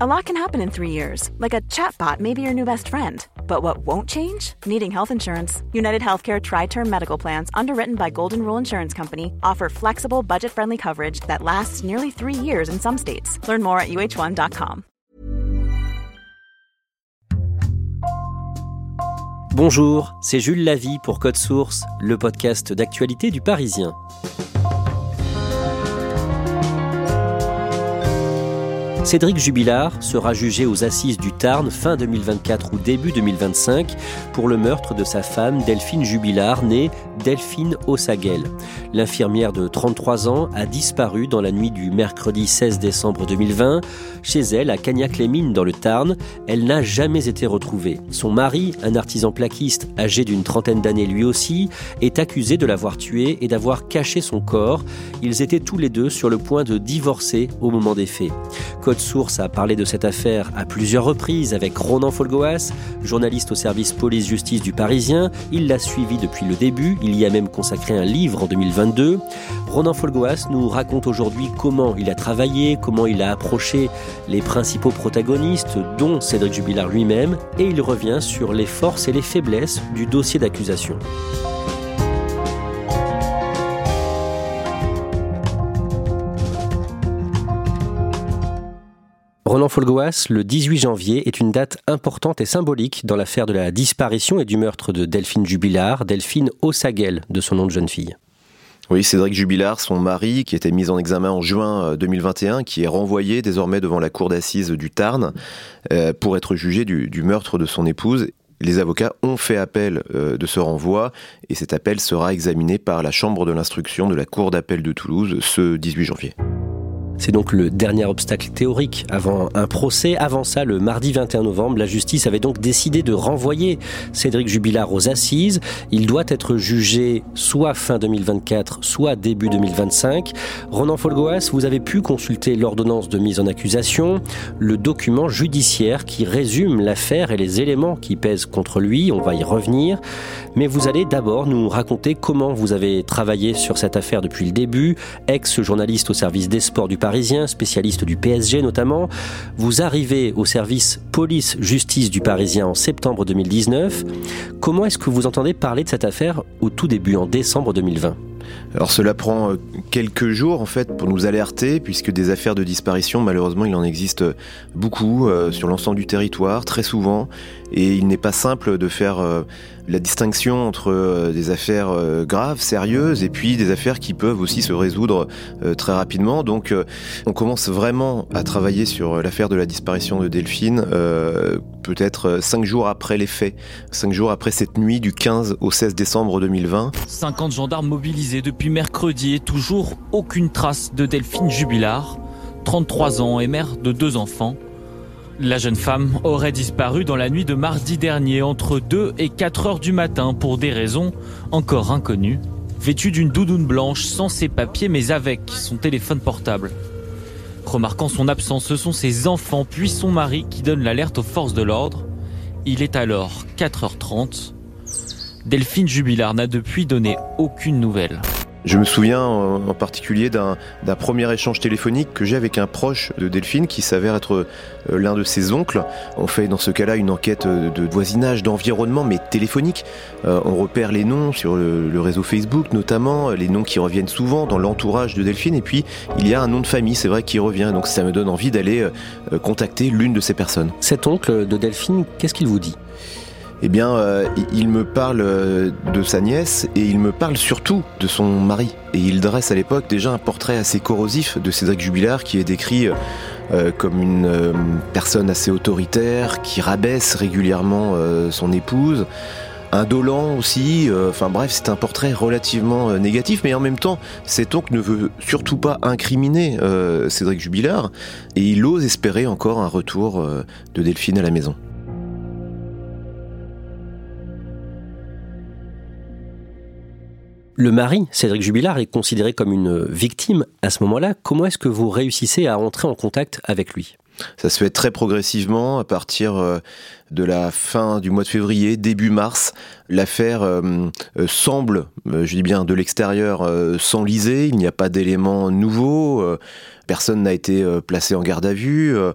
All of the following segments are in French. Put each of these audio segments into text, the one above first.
A lot can happen in three years. Like a chatbot may be your new best friend. But what won't change? Needing health insurance. United Healthcare Tri-Term Medical Plans, underwritten by Golden Rule Insurance Company, offer flexible, budget-friendly coverage that lasts nearly three years in some states. Learn more at uh1.com. Bonjour, c'est Jules Lavie pour Code Source, le podcast d'actualité du Parisien. Cédric Jubilard sera jugé aux assises du Tarn fin 2024 ou début 2025 pour le meurtre de sa femme Delphine Jubilard, née Delphine Ossaguel. L'infirmière de 33 ans a disparu dans la nuit du mercredi 16 décembre 2020. Chez elle, à Cagnac-les-Mines dans le Tarn, elle n'a jamais été retrouvée. Son mari, un artisan plaquiste âgé d'une trentaine d'années lui aussi, est accusé de l'avoir tuée et d'avoir caché son corps. Ils étaient tous les deux sur le point de divorcer au moment des faits. Source a parlé de cette affaire à plusieurs reprises avec Ronan Folgoas, journaliste au service police-justice du Parisien. Il l'a suivi depuis le début, il y a même consacré un livre en 2022. Ronan Folgoas nous raconte aujourd'hui comment il a travaillé, comment il a approché les principaux protagonistes, dont Cédric Jubilard lui-même, et il revient sur les forces et les faiblesses du dossier d'accusation. Ronan Folgoas, le 18 janvier est une date importante et symbolique dans l'affaire de la disparition et du meurtre de Delphine Jubilard, Delphine Ossaguel, de son nom de jeune fille. Oui, Cédric Jubilard, son mari, qui était mis en examen en juin 2021, euh, qui est renvoyé désormais devant la cour d'assises du Tarn euh, pour être jugé du, meurtre de son épouse. Les avocats ont fait appel euh, de ce renvoi et cet appel sera examiné par la Chambre de l'instruction de la Cour d'appel de Toulouse ce 18 janvier. C'est donc le dernier obstacle théorique avant un procès. Avant ça, le mardi 21 novembre, la justice avait donc décidé de renvoyer Cédric Jubilard aux assises. Il doit être jugé soit fin 2024, soit début 2025. Ronan Folgoas, vous avez pu consulter l'ordonnance de mise en accusation, le document judiciaire qui résume l'affaire et les éléments qui pèsent contre lui. On va y revenir. Mais vous allez d'abord nous raconter comment vous avez travaillé sur cette affaire depuis le début, ex-journaliste au service des sports du Parisien, spécialiste du PSG notamment. Vous arrivez au service police-justice du Parisien en septembre 2019. Comment est-ce que vous entendez parler de cette affaire au tout début, en décembre 2020 alors cela prend euh, quelques jours en fait pour nous alerter puisque des affaires de disparition malheureusement il en existe beaucoup euh, sur l'ensemble du territoire très souvent et il n'est pas simple de faire euh, la distinction entre euh, des affaires euh, graves, sérieuses, et puis des affaires qui peuvent aussi se résoudre très rapidement. Donc on commence vraiment à travailler sur l'affaire de la disparition de Delphine, peut-être cinq jours après les faits, cinq jours après cette nuit du 15 au 16 décembre 2020. 50 gendarmes mobilisés depuis mercredi et toujours aucune trace de Delphine Jubilard, 33 ans et mère de deux enfants. La jeune femme aurait disparu dans la nuit de mardi dernier entre 2 et 4 heures du matin pour des raisons encore inconnues. Vêtue d'une doudoune blanche sans ses papiers mais avec son téléphone portable. Remarquant son absence, ce sont ses enfants puis son mari qui donnent l'alerte aux forces de l'ordre. Il est alors 4h30. Delphine Jubilard n'a depuis donné aucune nouvelle. Je me souviens en particulier d'un premier échange téléphonique que j'ai avec un proche de Delphine qui s'avère être euh, l'un de ses oncles. On fait dans ce cas-là une enquête de voisinage, d'environnement, mais téléphonique. Euh, on repère les noms sur le, réseau Facebook notamment, les noms qui reviennent souvent dans l'entourage de Delphine, et puis il y a un nom de famille, c'est vrai, qui revient. Donc ça me donne envie d'aller euh, contacter l'une de ces personnes. Cet oncle de Delphine, qu'est-ce qu'il vous dit? Eh bien, euh, il me parle euh, de sa nièce et il me parle surtout de son mari. Et il dresse à l'époque déjà un portrait assez corrosif de Cédric Jubilard qui est décrit euh, comme une personne assez autoritaire, qui rabaisse régulièrement son épouse, indolent aussi. Enfin bref, c'est un portrait relativement négatif, mais en même temps, cet oncle ne veut surtout pas incriminer Cédric Jubilard et il ose espérer encore un retour de Delphine à la maison. Le mari, Cédric Jubilard, est considéré comme une victime à ce moment-là. Comment est-ce que vous réussissez à entrer en contact avec lui? Ça se fait très progressivement à partir euh, de la fin du mois de février, début mars. L'affaire euh, euh, semble, je dis bien de l'extérieur, s'enliser. Il n'y a pas d'éléments nouveaux. Personne n'a été euh, placé en garde à vue. Euh,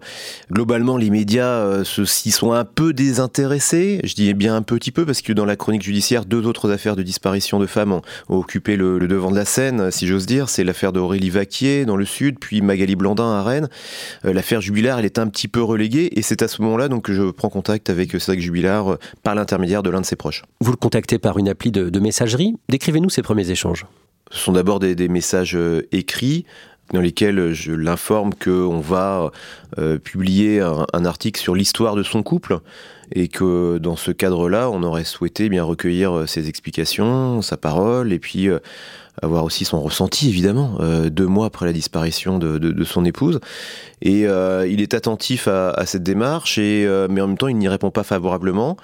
globalement, les médias euh, s'y sont un peu désintéressés. Je dis bien un petit peu parce que dans la chronique judiciaire, deux autres affaires de disparition de femmes ont, occupé le, devant de la scène, si j'ose dire. C'est l'affaire d'Aurélie Vaquier dans le sud, puis Magali Blandin à Rennes. L'affaire Jubilard, elle est un petit peu reléguée et c'est à ce moment-là donc que je prends contact avec Cédric Jubilard par l'intermédiaire de l'un de ses proches. Vous le contactez par une appli de, messagerie. Décrivez-nous ces premiers échanges. Ce sont d'abord des, messages écrits dans lesquels je l'informe qu'on va euh, publier un, article sur l'histoire de son couple et que dans ce cadre-là, on aurait souhaité bien recueillir euh, ses explications, sa parole et puis euh, avoir aussi son ressenti évidemment deux mois après la disparition de, son épouse. Et il est attentif à, à cette démarche et mais en même temps il n'y répond pas favorablement.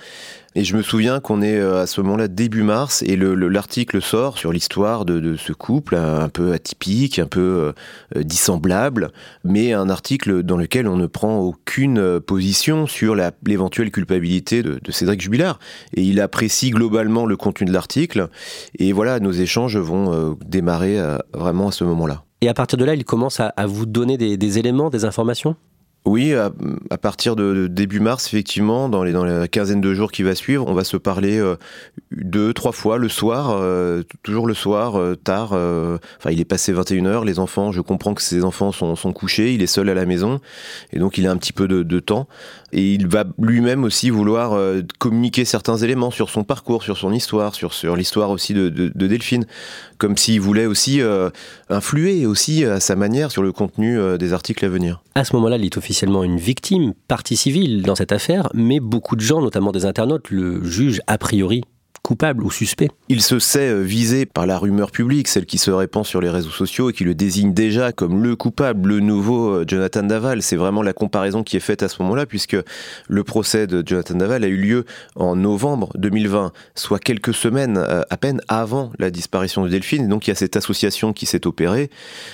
Et je me souviens qu'on est euh, à ce moment-là début mars et l'article sort sur l'histoire de, ce couple un peu atypique, un peu euh, dissemblable, mais un article dans lequel on ne prend aucune euh, position sur l'éventuelle culpabilité de, Cédric Jubilard. Et il apprécie globalement le contenu de l'article. Et voilà, nos échanges vont démarrer vraiment à ce moment-là. Et à partir de là, il commence à, vous donner des éléments, des informations? Oui, à, partir de, début mars, effectivement, dans les dans la quinzaine de jours qui va suivre, on va se parler euh, deux, trois fois le soir, euh, toujours le soir, euh, tard. enfin, il est passé 21h, les enfants, je comprends que ses enfants sont, sont couchés, il est seul à la maison, et donc il a un petit peu de, de temps. Et il va lui-même aussi vouloir communiquer certains éléments sur son parcours, sur son histoire, sur, sur l'histoire aussi de, de, de, Delphine, comme s'il voulait aussi influer aussi à sa manière sur le contenu des articles à venir. À ce moment-là, il est officiellement une victime, partie civile dans cette affaire, mais beaucoup de gens, notamment des internautes, le jugent a priori coupable ou suspect. Il se sait euh, visé par la rumeur publique, celle qui se répand sur les réseaux sociaux et qui le désigne déjà comme le coupable, le nouveau euh, Jonathan Daval. C'est vraiment la comparaison qui est faite à ce moment-là, puisque le procès de Jonathan Daval a eu lieu en novembre 2020, soit quelques semaines euh, à peine avant la disparition de Delphine. Et donc il y a cette association qui s'est opérée.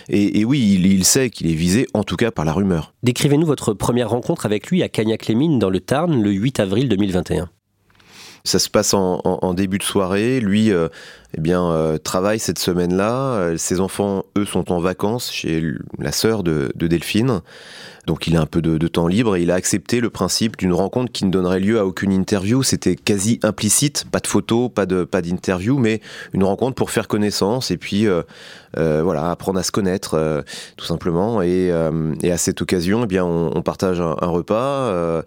Et, oui, il, sait qu'il est visé, en tout cas par la rumeur. Décrivez-nous votre première rencontre avec lui à Cagnac-les-Mines dans le Tarn le 8 avril 2021. Ça se passe en, début de soirée. Lui, euh, eh bien, euh, travaille cette semaine-là. Euh, ses enfants, eux, sont en vacances chez la sœur de, Delphine. Donc, il a un peu de, temps libre et il a accepté le principe d'une rencontre qui ne donnerait lieu à aucune interview. C'était quasi implicite, pas de photo, pas de pas d'interview, mais une rencontre pour faire connaissance et puis voilà, apprendre à se connaître, tout simplement. Et, à cette occasion, eh bien, on, partage un, un repas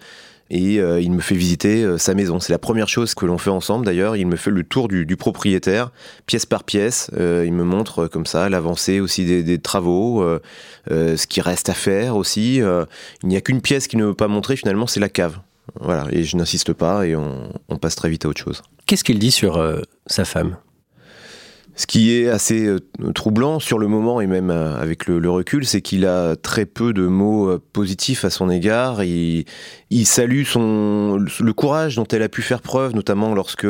et euh, il me fait visiter euh, sa maison. C'est la première chose que l'on fait ensemble d'ailleurs. Il me fait le tour du, propriétaire, pièce par pièce. Euh, il me montre comme ça l'avancée aussi des, travaux, ce qui reste à faire aussi. il n'y a qu'une pièce qu'il ne veut pas montrer finalement, c'est la cave. Voilà, et je n'insiste pas et on, on, passe très vite à autre chose. Qu'est-ce qu'il dit sur sa femme? Ce qui est assez euh, troublant sur le moment et même euh, avec le, recul, c'est qu'il a très peu de mots euh, positifs à son égard. Il, salue le courage dont elle a pu faire preuve, notamment lorsque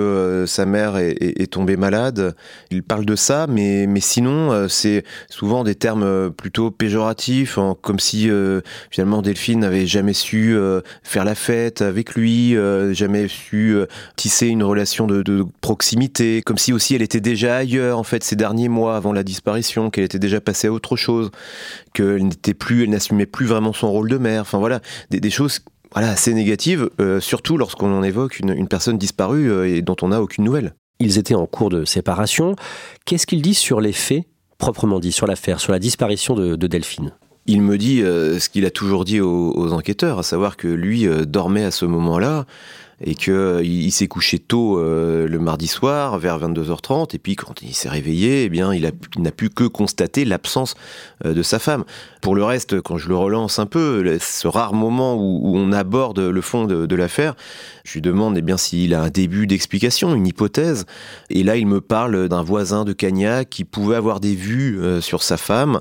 sa mère est, tombée malade. Il parle de ça, mais, sinon, c'est souvent des termes plutôt péjoratifs, comme si finalement Delphine n'avait jamais su faire la fête avec lui, jamais su tisser une relation de proximité, comme si aussi elle était déjà ailleurs en fait ces derniers mois avant la disparition, qu'elle était déjà passée à autre chose, qu'elle n'était plus, elle n'assumait plus vraiment son rôle de mère. Enfin voilà, des, choses voilà, assez négatives, euh, surtout lorsqu'on en évoque une, personne disparue euh, et dont on n'a aucune nouvelle. Ils étaient en cours de séparation. Qu'est-ce qu'ils disent sur les faits, proprement dit, sur l'affaire, sur la disparition de, Delphine? Il me dit euh, ce qu'il a toujours dit aux, enquêteurs, à savoir que lui dormait à ce moment-là, et qu'il il, s'est couché tôt le mardi soir vers 22h30 et puis quand il s'est réveillé, eh bien il, n'a pu que constater l'absence de sa femme. Pour le reste, quand je le relance un peu, ce rare moment où, on aborde le fond de, l'affaire, je lui demande eh bien s'il a un début d'explication, une hypothèse, et là il me parle d'un voisin de Cagnac qui pouvait avoir des vues sur sa femme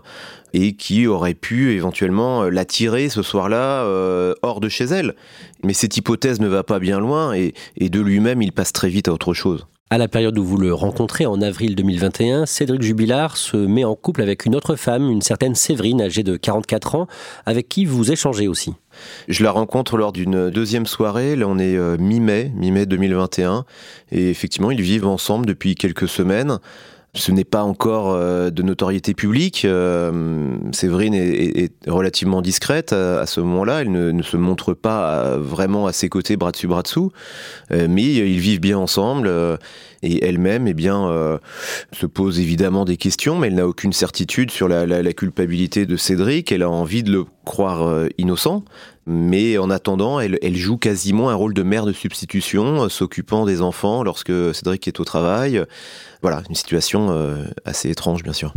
et qui aurait pu éventuellement l'attirer ce soir-là euh, hors de chez elle. Mais cette hypothèse ne va pas bien loin et, de lui-même, il passe très vite à autre chose. À la période où vous le rencontrez, en avril 2021, Cédric Jubilard se met en couple avec une autre femme, une certaine Séverine, âgée de 44 ans, avec qui vous échangez aussi. Je la rencontre lors d'une deuxième soirée, là on est euh, mi-mai, mi-mai 2021, et effectivement ils vivent ensemble depuis quelques semaines. Ce n'est pas encore euh, de notoriété publique. Euh, Séverine est, relativement discrète à, ce moment-là. Elle ne, se montre pas euh, vraiment à ses côtés, bras dessus, bras dessous. mais ils vivent bien ensemble. et elle-même, eh bien, se pose évidemment des questions, mais elle n'a aucune certitude sur la, la, culpabilité de Cédric. Elle a envie de le croire innocent. Mais en attendant, elle, elle, joue quasiment un rôle de mère de substitution, s'occupant des enfants lorsque Cédric est au travail. Voilà, une situation euh, assez étrange, bien sûr.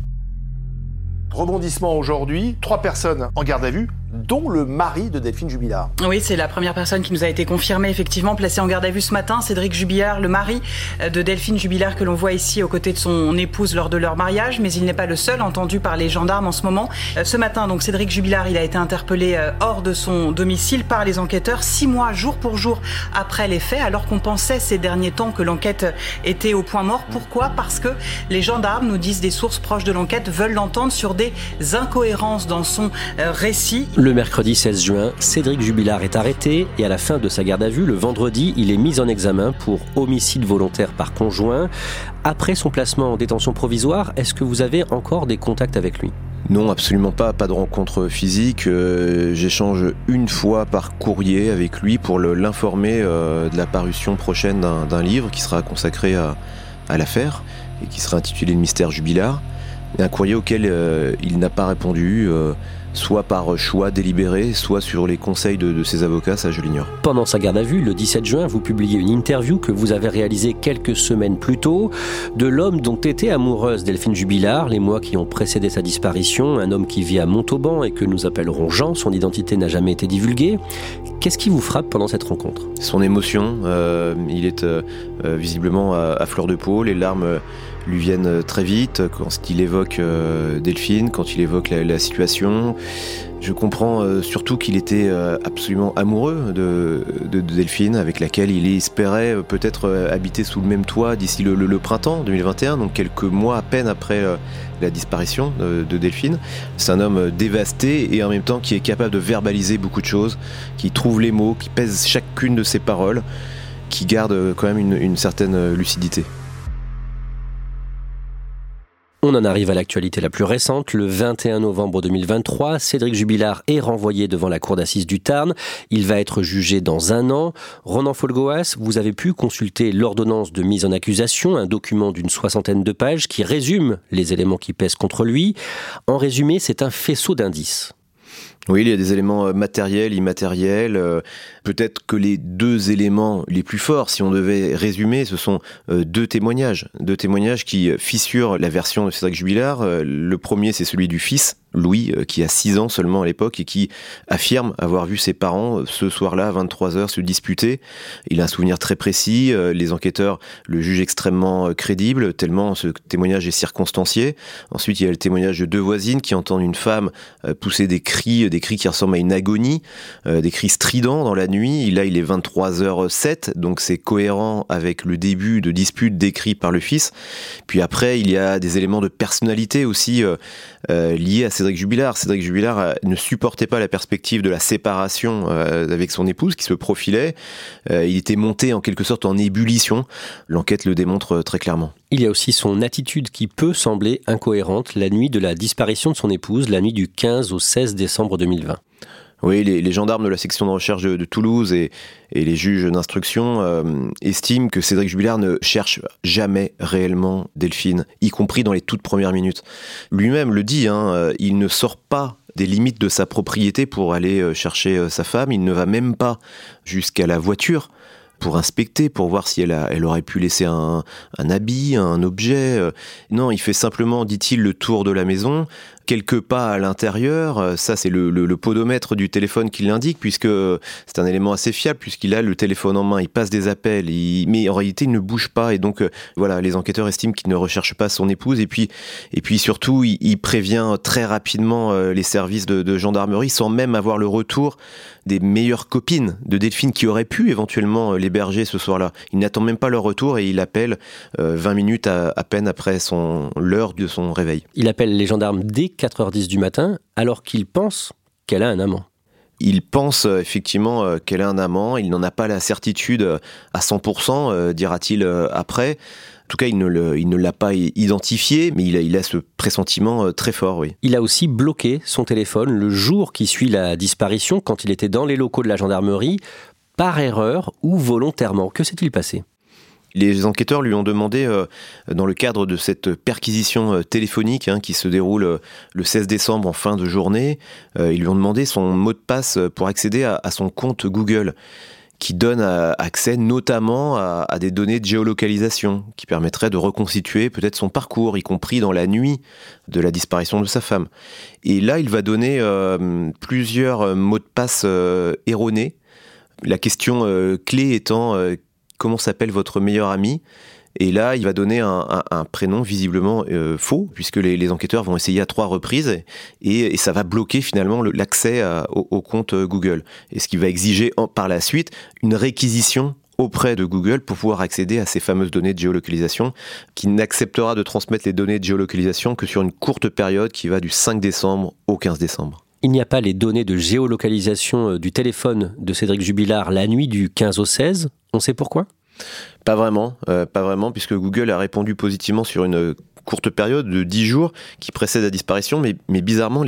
Rebondissement aujourd'hui, trois personnes en garde à vue, dont le mari de Delphine Jubilard. Oui, c'est la première personne qui nous a été confirmée, effectivement, placée en garde à vue ce matin. Cédric Jubilard, le mari euh, de Delphine Jubilard, que l'on voit ici aux côtés de son épouse lors de leur mariage, mais il n'est pas le seul entendu par les gendarmes en ce moment. Euh, ce matin, donc, Cédric Jubilard, il a été interpellé euh, hors de son domicile par les enquêteurs, six mois, jour pour jour, après les faits, alors qu'on pensait ces derniers temps que l'enquête était au point mort. Pourquoi? Parce que les gendarmes, nous disent des sources proches de l'enquête, veulent l'entendre sur des incohérences dans son récit. Le mercredi 16 juin, Cédric Jubilard est arrêté et à la fin de sa garde à vue, le vendredi, il est mis en examen pour homicide volontaire par conjoint. Après son placement en détention provisoire, est-ce que vous avez encore des contacts avec lui? Non, absolument pas, pas de rencontre physique. Euh, j'échange une fois par courrier avec lui pour l'informer euh, de la parution prochaine d'un livre qui sera consacré à, l'affaire et qui sera intitulé Le mystère jubilard. Un courrier auquel euh, il n'a pas répondu soit par choix délibéré, soit sur les conseils de, ses avocats, ça je l'ignore. Pendant sa garde à vue, le 17 juin, vous publiez une interview que vous avez réalisée quelques semaines plus tôt de l'homme dont était amoureuse Delphine Jubilard les mois qui ont précédé sa disparition, un homme qui vit à Montauban et que nous appellerons Jean, son identité n'a jamais été divulguée. Qu'est-ce qui vous frappe pendant cette rencontre? Son émotion, euh, il est euh, euh, visiblement à, fleur de peau, les larmes lui viennent très vite quand il évoque euh, Delphine, quand il évoque la, situation. Je comprends euh, surtout qu'il était euh, absolument amoureux de, Delphine, avec laquelle il espérait peut-être habiter sous le même toit d'ici le, printemps 2021, donc quelques mois à peine après la disparition de, Delphine. C'est un homme dévasté et en même temps qui est capable de verbaliser beaucoup de choses, qui trouve les mots, qui pèse chacune de ses paroles, qui garde quand même une certaine lucidité. On en arrive à l'actualité la plus récente. Le 21 novembre 2023, Cédric Jubilard est renvoyé devant la cour d'assises du Tarn. Il va être jugé dans un an. Ronan Folgoas, vous avez pu consulter l'ordonnance de mise en accusation, un document d'une soixantaine de pages qui résume les éléments qui pèsent contre lui. En résumé, c'est un faisceau d'indices. Oui, il y a des éléments euh, matériels, immatériels. Euh, peut-être que les deux éléments les plus forts, si on devait résumer, ce sont euh, deux témoignages. Deux témoignages qui fissurent la version de Cédric Jubilard. Le premier, c'est celui du fils, Louis, euh, qui a 6 ans seulement à l'époque et qui affirme avoir vu ses parents euh, ce soir-là à 23h se disputer. Il a un souvenir très précis, euh, les enquêteurs le jugent extrêmement crédible, tellement ce témoignage est circonstancié. Ensuite, il y a le témoignage de deux voisines qui entendent une femme pousser des cris, des cris qui ressemblent à une agonie, des cris stridents dans la nuit. Là, il est 23h07, donc c'est cohérent avec le début de dispute décrit par le fils. Puis après, il y a des éléments de personnalité aussi liés à Cédric Jubilard. Cédric Jubilard euh, ne supportait pas la perspective de la séparation euh, avec son épouse qui se profilait. Euh, il était monté en quelque sorte en ébullition. L'enquête le démontre très clairement. Il y a aussi son attitude qui peut sembler incohérente la nuit de la disparition de son épouse, la nuit du 15 au 16 décembre 2020. Oui, les, gendarmes de la section de recherche de, Toulouse et, les juges d'instruction euh, estiment que Cédric Jubilard ne cherche jamais réellement Delphine, y compris dans les toutes premières minutes. Lui-même le dit, hein, euh, il ne sort pas des limites de sa propriété pour aller euh, chercher sa femme, il ne va même pas jusqu'à la voiture pour inspecter, pour voir si elle, a, elle aurait pu laisser un, un habit, un objet. Non, il fait simplement, dit-il, le tour de la maison, quelques pas à l'intérieur. Euh, ça, c'est le, podomètre du téléphone qui l'indique, puisque c'est un élément assez fiable, puisqu'il a le téléphone en main, il passe des appels, mais en réalité, il ne bouge pas. Et donc, euh, voilà, les enquêteurs estiment qu'il ne recherche pas son épouse. Et puis, et puis surtout, il, prévient très rapidement euh, les services de, gendarmerie, sans même avoir le retour des meilleures copines de Delphine qui auraient pu éventuellement l'héberger ce soir-là. Il n'attend même pas leur retour et il appelle 20 minutes à, à peine après l'heure de son réveil. Il appelle les gendarmes dès 4h10 du matin alors qu'il pense qu'elle a un amant. Il pense euh, effectivement euh, qu'elle a un amant, il n'en a pas la certitude euh, à 100%, dira-t-il après. En tout cas, il ne, l'a pas identifié, mais il a, il a ce pressentiment très fort, oui. Il a aussi bloqué son téléphone le jour qui suit la disparition, quand il était dans les locaux de la gendarmerie, par erreur ou volontairement. Que s'est-il passé? Les enquêteurs lui ont demandé, euh, dans le cadre de cette perquisition euh, téléphonique hein, qui se déroule euh, le 16 décembre en fin de journée, ils lui ont demandé son mot de passe pour accéder à, son compte Google qui donne accès notamment à, des données de géolocalisation qui permettraient de reconstituer peut-être son parcours, y compris dans la nuit de la disparition de sa femme. Et là, il va donner plusieurs mots de passe erronés. La question clé étant comment s'appelle votre meilleur ami et là, il va donner un, prénom visiblement euh, faux, puisque les, enquêteurs vont essayer à trois reprises, et, ça va bloquer finalement l'accès au, compte Google. Et ce qui va exiger par la suite une réquisition auprès de Google pour pouvoir accéder à ces fameuses données de géolocalisation, qui n'acceptera de transmettre les données de géolocalisation que sur une courte période qui va du 5 décembre au 15 décembre. Il n'y a pas les données de géolocalisation euh, du téléphone de Cédric Jubilard la nuit du 15 au 16. On sait pourquoi? Pas vraiment, euh, pas vraiment, puisque Google a répondu positivement sur une courte période de 10 jours qui précède la disparition, mais, bizarrement,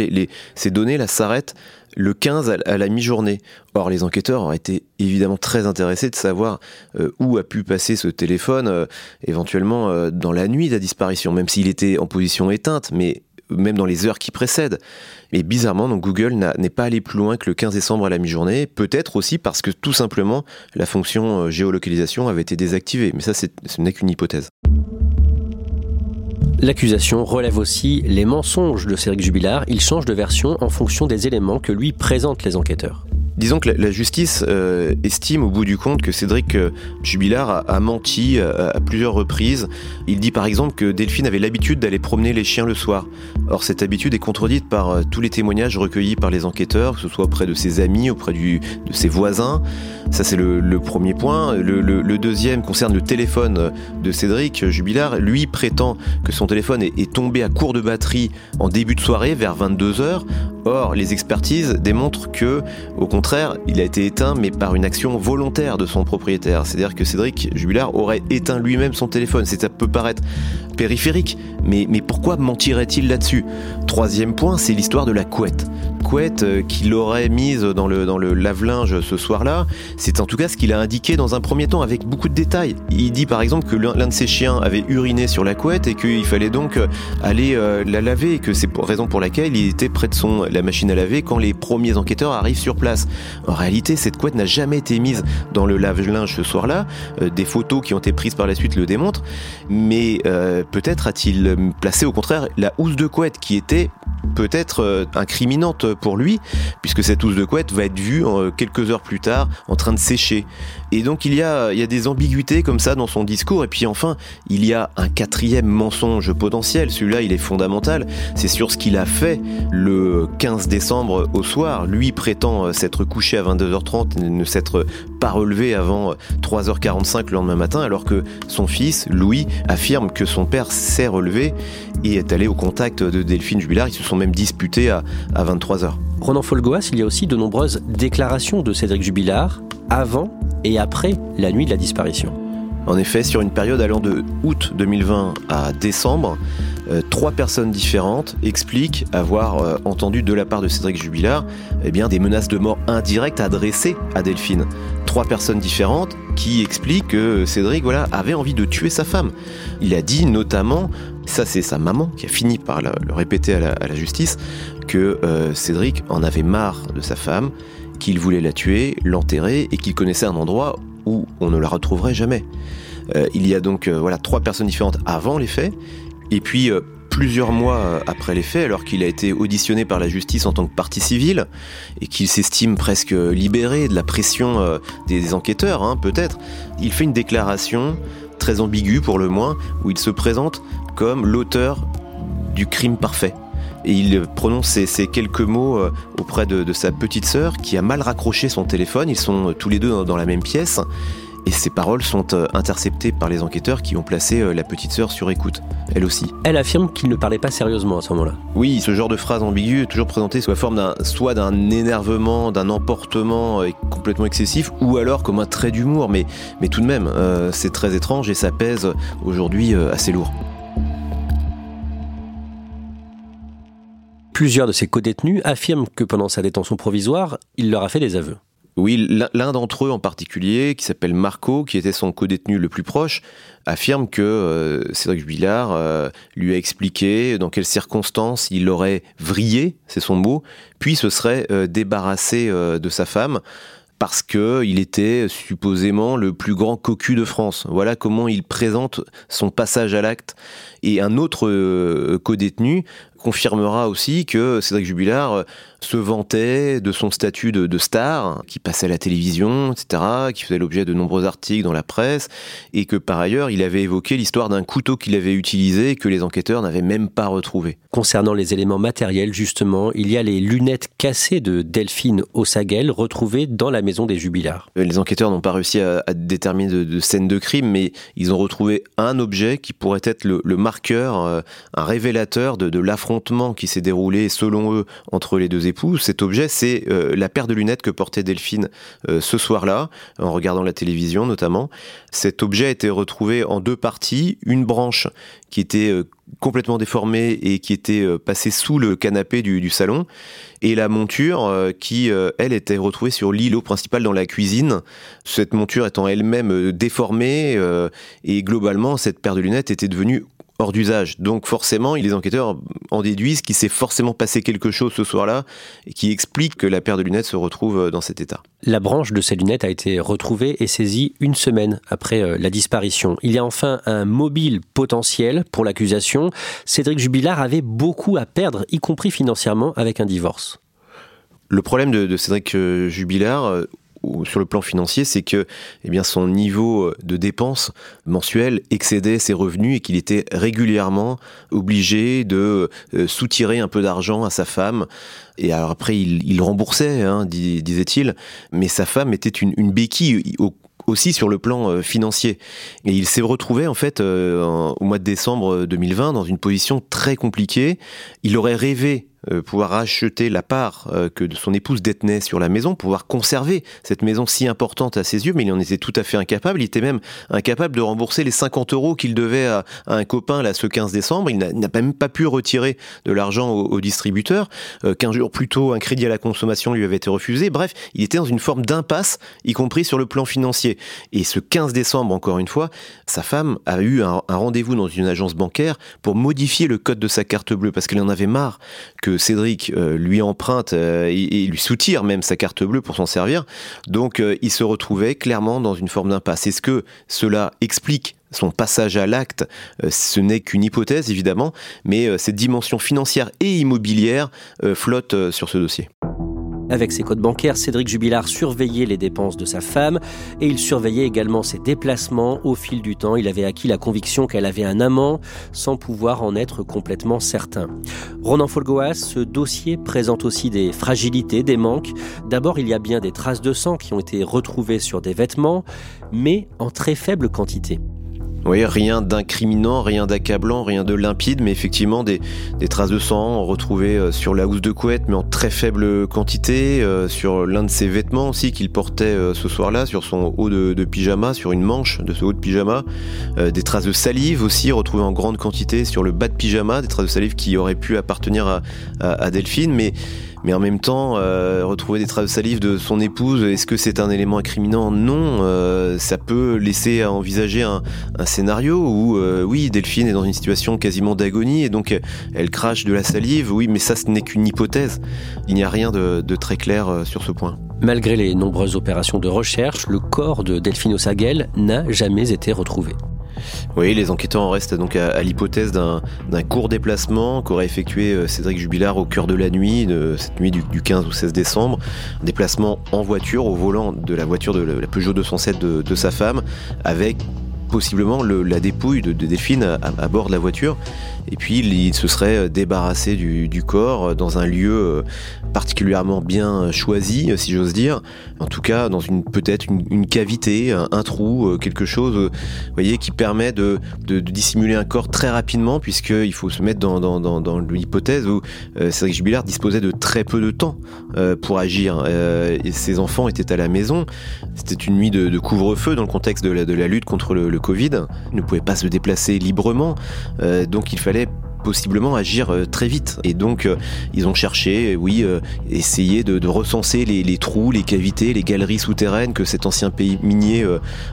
ces données là s'arrêtent le 15 à, la mi-journée. Or, les enquêteurs ont été évidemment très intéressés de savoir euh, où a pu passer ce téléphone, euh, éventuellement dans la nuit de la disparition, même s'il était en position éteinte, mais même dans les heures qui précèdent. Mais bizarrement, Google n'est pas allé plus loin que le 15 décembre à la mi-journée, peut-être aussi parce que tout simplement la fonction euh, géolocalisation avait été désactivée. Mais ça, ce n'est qu'une hypothèse. L'accusation relève aussi les mensonges de Cédric Jubilard. Il change de version en fonction des éléments que lui présentent les enquêteurs. Disons que la, justice euh, estime au bout du compte que Cédric euh, Jubilard a, menti à, plusieurs reprises. Il dit par exemple que Delphine avait l'habitude d'aller promener les chiens le soir. Or cette habitude est contredite par euh, tous les témoignages recueillis par les enquêteurs, que ce soit auprès de ses amis, auprès de ses voisins. Ça c'est le, premier point. Le, deuxième concerne le téléphone de Cédric Jubilard. Lui prétend que son téléphone est, tombé à court de batterie en début de soirée vers 22h. Or les expertises démontrent que, au contraire, il a été éteint, mais par une action volontaire de son propriétaire. C'est-à-dire que Cédric Jubilard aurait éteint lui-même son téléphone. Ça peut paraître périphérique, mais, mais pourquoi mentirait-il là-dessus? Troisième point, c'est l'histoire de la couette. Couette euh, qu'il aurait mise dans le, dans le lave-linge ce soir-là, c'est en tout cas ce qu'il a indiqué dans un premier temps avec beaucoup de détails. Il dit par exemple que l'un de ses chiens avait uriné sur la couette et qu'il fallait donc euh, aller euh, la laver et que c'est pour raison pour laquelle il était près de son la machine à laver quand les premiers enquêteurs arrivent sur place. En réalité, cette couette n'a jamais été mise dans le lave-linge ce soir-là. des photos qui ont été prises par la suite le démontrent, mais peut-être a-t-il placé au contraire la housse de couette qui était peut-être euh, incriminante pour lui, puisque cette housse de couette va être vue euh, quelques heures plus tard en train de sécher. Et donc il y a, il y a des ambiguïtés comme ça dans son discours. Et puis enfin, il y a un quatrième mensonge potentiel. Celui-là, il est fondamental. C'est sur ce qu'il a fait le 15 décembre au soir. Lui prétend euh, s'être couché à 22h30 et ne s'être pas relevé avant 3h45 le lendemain matin, alors que son fils, Louis, affirme que son père s'est relevé et est allé au contact de Delphine Jubilard. Ils se sont même disputés à, à 23h. Ronan Folgoas, il y a aussi de nombreuses déclarations de Cédric Jubilard avant et après la nuit de la disparition. En effet, sur une période allant de août 2020 à décembre, euh, trois personnes différentes expliquent avoir euh, entendu de la part de Cédric Jubilard eh bien, des menaces de mort indirectes adressées à Delphine. Trois personnes différentes qui expliquent que Cédric voilà, avait envie de tuer sa femme. Il a dit notamment, ça c'est sa maman qui a fini par le répéter à la, justice, que euh, Cédric en avait marre de sa femme qu'il voulait la tuer, l'enterrer et qu'il connaissait un endroit où on ne la retrouverait jamais. Euh, il y a donc euh, voilà trois personnes différentes avant les faits, et puis euh, plusieurs mois après les faits, alors qu'il a été auditionné par la justice en tant que partie civile et qu'il s'estime presque libéré de la pression des, enquêteurs, hein, peut-être, il fait une déclaration très ambiguë pour le moins, où il se présente comme l'auteur du crime parfait. Et il prononce ces, quelques mots auprès de, sa petite sœur qui a mal raccroché son téléphone. Ils sont tous les deux dans la même pièce et ces paroles sont euh, interceptées par les enquêteurs qui ont placé euh, la petite sœur sur écoute, elle aussi. Elle affirme qu'il ne parlait pas sérieusement à ce moment-là. Oui, ce genre de phrase ambiguë est toujours présentée sous la forme d'un, soit d'un énervement, d'un emportement euh, complètement excessif, ou alors comme un trait d'humour, mais, mais tout de même, c'est très étrange et ça pèse aujourd'hui assez lourd. Plusieurs de ses codétenus affirment que pendant sa détention provisoire, il leur a fait des aveux. Oui, l'un d'entre eux en particulier, qui s'appelle Marco, qui était son co-détenu le plus proche, affirme que euh, Cédric Villard euh, lui a expliqué dans quelles circonstances il aurait vrillé, c'est son mot, puis se serait euh, débarrassé de sa femme parce que il était supposément le plus grand cocu de France. Voilà comment il présente son passage à l'acte. Et un autre co-détenu confirmera aussi que Cédric Jubilard euh, se vantait de son statut de, star, qui passait à la télévision, etc., qui faisait l'objet de nombreux articles dans la presse, et que par ailleurs, il avait évoqué l'histoire d'un couteau qu'il avait utilisé et que les enquêteurs n'avaient même pas retrouvé. Concernant les éléments matériels, justement, il y a les lunettes cassées de Delphine Ossaguel retrouvées dans la maison des Jubilards. Euh, les enquêteurs n'ont pas réussi à, déterminer de, scène de crime, mais ils ont retrouvé un objet qui pourrait être le, marqueur, euh, un révélateur de, l'affrontement qui s'est déroulé, selon eux, entre les deux époux. Cet objet, c'est euh, la paire de lunettes que portait Delphine euh, ce soir-là, en regardant la télévision notamment. Cet objet a été retrouvé en deux parties. Une branche qui était complètement déformée et qui était passée sous le canapé du, salon, et la monture qui, elle, était retrouvée sur l'îlot principal dans la cuisine. Cette monture étant elle-même déformée, et globalement, cette paire de lunettes était devenue hors d'usage. Donc forcément, les enquêteurs en déduisent qu'il s'est forcément passé quelque chose ce soir-là et qui explique que la paire de lunettes se retrouve euh, dans cet état. La branche de ces lunettes a été retrouvée et saisie une semaine après euh, la disparition. Il y a enfin un mobile potentiel pour l'accusation. Cédric Jubilard avait beaucoup à perdre, y compris financièrement, avec un divorce. Le problème de, Cédric euh, Jubilard, sur le plan financier, c'est que eh bien, son niveau euh, de dépenses mensuelles excédait ses revenus et qu'il était régulièrement obligé de euh, soutirer un peu d'argent à sa femme. Et alors après, il, remboursait, hein, disait-il, mais sa femme était une, béquille aussi sur le plan euh, financier. Et il s'est retrouvé en fait au mois de décembre 2020 dans une position très compliquée. Il aurait rêvé euh, pouvoir racheter la part euh, que son épouse détenait sur la maison, pouvoir conserver cette maison si importante à ses yeux, mais il en était tout à fait incapable. Il était même incapable de rembourser les 50 euros qu'il devait à, un copain là ce 15 décembre. Il n'a même pas pu retirer de l'argent au, distributeur. Euh, Qu'un jour plus tôt, un crédit à la consommation lui avait été refusé. Bref, il était dans une forme d'impasse, y compris sur le plan financier. Et ce 15 décembre, encore une fois, sa femme a eu un, un rendez-vous dans une agence bancaire pour modifier le code de sa carte bleue parce qu'elle en avait marre que Cédric euh, lui emprunte euh, et, lui soutire même sa carte bleue pour s'en servir. Donc euh, il se retrouvait clairement dans une forme d'impasse. Est-ce que cela explique son passage à l'acte, ce n'est qu'une hypothèse évidemment, mais cette dimension financière et immobilière flotte sur ce dossier. Avec ses codes bancaires, Cédric Jubilard surveillait les dépenses de sa femme et il surveillait également ses déplacements au fil du temps. Il avait acquis la conviction qu'elle avait un amant sans pouvoir en être complètement certain. Ronan Folgoas, ce dossier présente aussi des fragilités, des manques. D'abord, il y a bien des traces de sang qui ont été retrouvées sur des vêtements, mais en très faible quantité. Rien d'incriminant, rien d'accablant, rien de limpide, mais effectivement des, traces de sang retrouvées euh, sur la housse de couette, mais en très faible quantité, euh, sur l'un de ses vêtements aussi qu'il portait euh, ce soir-là, sur son haut de, pyjama, sur une manche de ce haut de pyjama, des traces de salive aussi retrouvées en grande quantité sur le bas de pyjama, des traces de salive qui auraient pu appartenir à Delphine, mais mais en même temps, euh, retrouver des traces de salive de son épouse, est-ce que c'est un élément incriminant? Non, euh, ça peut laisser à envisager un, scénario où, euh, oui, Delphine est dans une situation quasiment d'agonie et donc elle crache de la salive, oui, mais ça ce n'est qu'une hypothèse. Il n'y a rien de très clair sur ce point. Malgré les nombreuses opérations de recherche, le corps de Delphine Ossagel n'a jamais été retrouvé. Oui, les enquêteurs en restent donc à, l'hypothèse d'un court déplacement qu'aurait effectué euh, Cédric Jubilard au cœur de la nuit, de cette nuit du, 15 ou 16 décembre. Un déplacement en voiture, au volant de la voiture de la Peugeot 207 de, de sa femme, avec possiblement la dépouille de, Delphine à, bord de la voiture. Et puis il se serait débarrassé du, corps dans un lieu euh, particulièrement bien choisi, si j'ose dire. En tout cas, dans une peut-être une, cavité, un, trou, euh, quelque chose, euh, voyez, qui permet de, dissimuler un corps très rapidement, puisqu'il faut se mettre dans, l'hypothèse où Cédric Jubilard disposait de très peu de temps pour agir. ses enfants étaient à la maison. C'était une nuit de, couvre-feu dans le contexte de la, lutte contre le Covid, ne pouvait pas se déplacer librement, euh, donc il fallait possiblement agir euh, très vite. Et donc, euh, ils ont cherché, oui, essayer de, recenser les, trous, les cavités, les galeries souterraines que cet ancien pays minier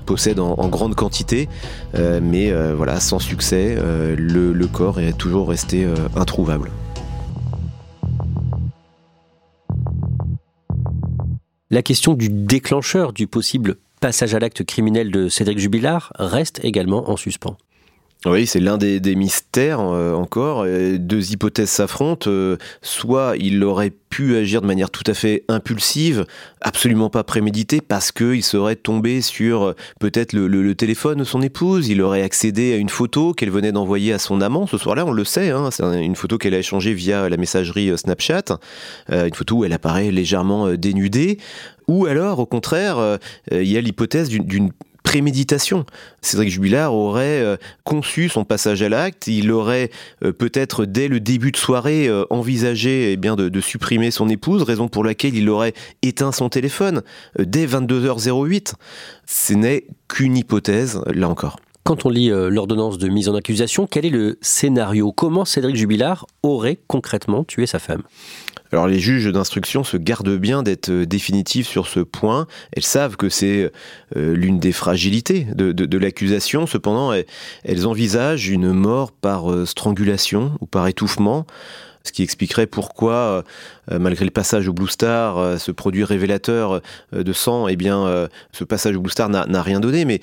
possède en, grande quantité. mais voilà, sans succès, le, le, corps est toujours resté introuvable. La question du déclencheur du possible passage à l'acte criminel de Cédric Jubilard reste également en suspens. Oui, c'est l'un des, mystères euh, encore. Deux hypothèses s'affrontent. Euh, soit il aurait pu agir de manière tout à fait impulsive, absolument pas préméditée, parce qu'il serait tombé sur euh, peut-être le, téléphone de son épouse, il aurait accédé à une photo qu'elle venait d'envoyer à son amant ce soir-là, on le sait, hein, c'est une photo qu'elle a échangée via la messagerie Snapchat, une photo où elle apparaît légèrement dénudée, ou alors, au contraire, il y a l'hypothèse d'une préméditation. Cédric Jubilard aurait euh, conçu son passage à l'acte, il aurait euh, peut-être dès le début de soirée euh, envisagé eh bien, de, supprimer son épouse, raison pour laquelle il aurait éteint son téléphone dès 22h08. Ce n'est qu'une hypothèse, là encore. Quand on lit l'ordonnance de mise en accusation, quel est le scénario? Comment Cédric Jubilard aurait concrètement tué sa femme? Alors les juges d'instruction se gardent bien d'être euh, définitifs sur ce point. Elles savent que c'est euh, l'une des fragilités de, l'accusation. Cependant, elles, envisagent une mort par euh, strangulation ou par étouffement ce qui expliquerait pourquoi, malgré le passage au Blue Star, ce produit révélateur de sang, eh bien, ce passage au Blue Star n'a rien donné.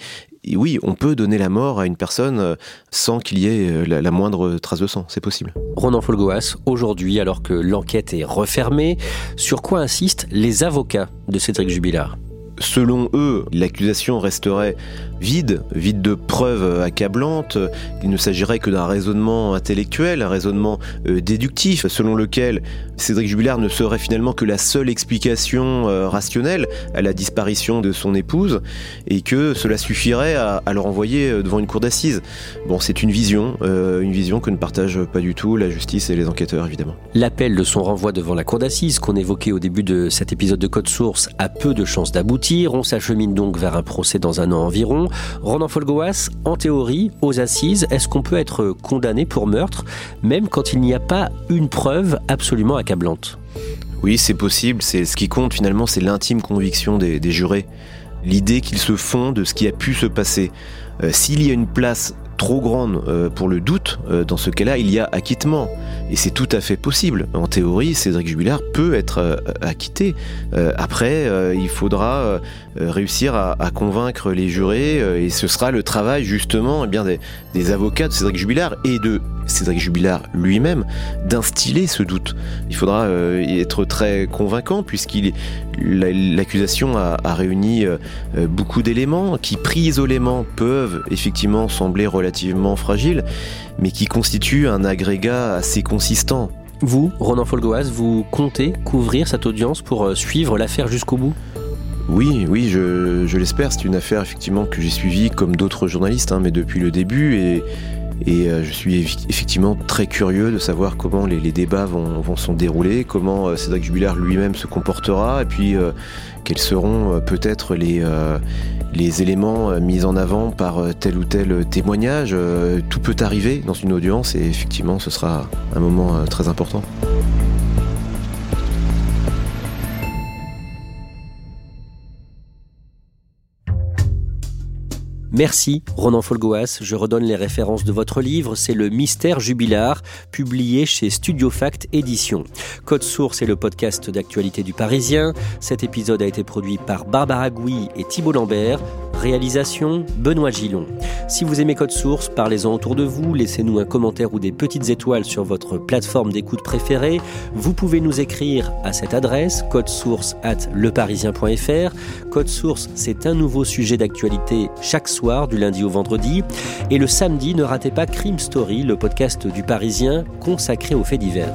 Oui, on peut donner la mort à une personne euh, sans qu'il y ait euh, la, moindre trace de sang, c'est possible. Ronan Folgoas, aujourd'hui, alors que l'enquête est refermée, sur quoi insistent les avocats de Cédric Jubilard? Selon eux, l'accusation resterait vide, vide de preuves accablantes. Il ne s'agirait que d'un raisonnement intellectuel, un raisonnement euh, déductif, selon lequel Cédric Jubilard ne serait finalement que la seule explication euh, rationnelle à la disparition de son épouse, et que cela suffirait à, le renvoyer euh, devant une cour d'assises. Bon, c'est une vision, une vision que ne partage pas du tout la justice et les enquêteurs, évidemment. L'appel de son renvoi devant la cour d'assises qu'on évoquait au début de cet épisode de Code Source a peu de chances d'aboutir. On s'achemine donc vers un procès dans un an environ. Ronan Folgoas, en théorie, aux assises, est-ce qu'on peut être condamné pour meurtre, même quand il n'y a pas une preuve absolument accablante? Oui, c'est possible. C'est ce qui compte finalement, c'est l'intime conviction des, jurés, l'idée qu'ils se font de ce qui a pu se passer. Euh, s'il y a une place trop grande euh, pour le doute, euh, dans ce cas-là, il y a acquittement. Et c'est tout à fait possible. En théorie, Cédric Jubilard peut être euh, acquitté. après, il faudra réussir à, convaincre les jurés, et ce sera le travail justement eh des, des avocats de Cédric Jubilard et de Cédric Jubilard lui-même d'instiller ce doute. Il faudra euh, être très convaincant puisqu'il l'accusation a, réuni euh, beaucoup d'éléments qui pris isolément peuvent effectivement sembler relativement fragiles mais qui constituent un agrégat assez consistant. Vous, Ronan Folgoas, vous comptez couvrir cette audience pour euh, suivre l'affaire jusqu'au bout? Oui, oui, je, l'espère. C'est une affaire effectivement que j'ai suivie comme d'autres journalistes, hein, mais depuis le début. Et, et euh, je suis effectivement très curieux de savoir comment les, débats vont, vont se dérouler, comment euh, Cédric Jubilard lui-même se comportera, et puis euh, quels seront peut-être les, les éléments mis en avant par tel ou tel témoignage. tout peut arriver dans une audience, et effectivement, ce sera un moment très important. Merci Ronan Folgoas, je redonne les références de votre livre, c'est le Mystère Jubilard, publié chez Studio Fact Édition. Code Source est le podcast d'actualité du Parisien. Cet épisode a été produit par Barbara Gouy et Thibault Lambert. Réalisation Benoît Gillon. Si vous aimez Code Source, parlez-en autour de vous, laissez-nous un commentaire ou des petites étoiles sur votre plateforme d'écoute préférée. Vous pouvez nous écrire à cette adresse codesource at leparisien.fr. Code Source, c'est un nouveau sujet d'actualité chaque soir du lundi au vendredi. Et le samedi, ne ratez pas Crime Story, le podcast du Parisien consacré aux faits divers.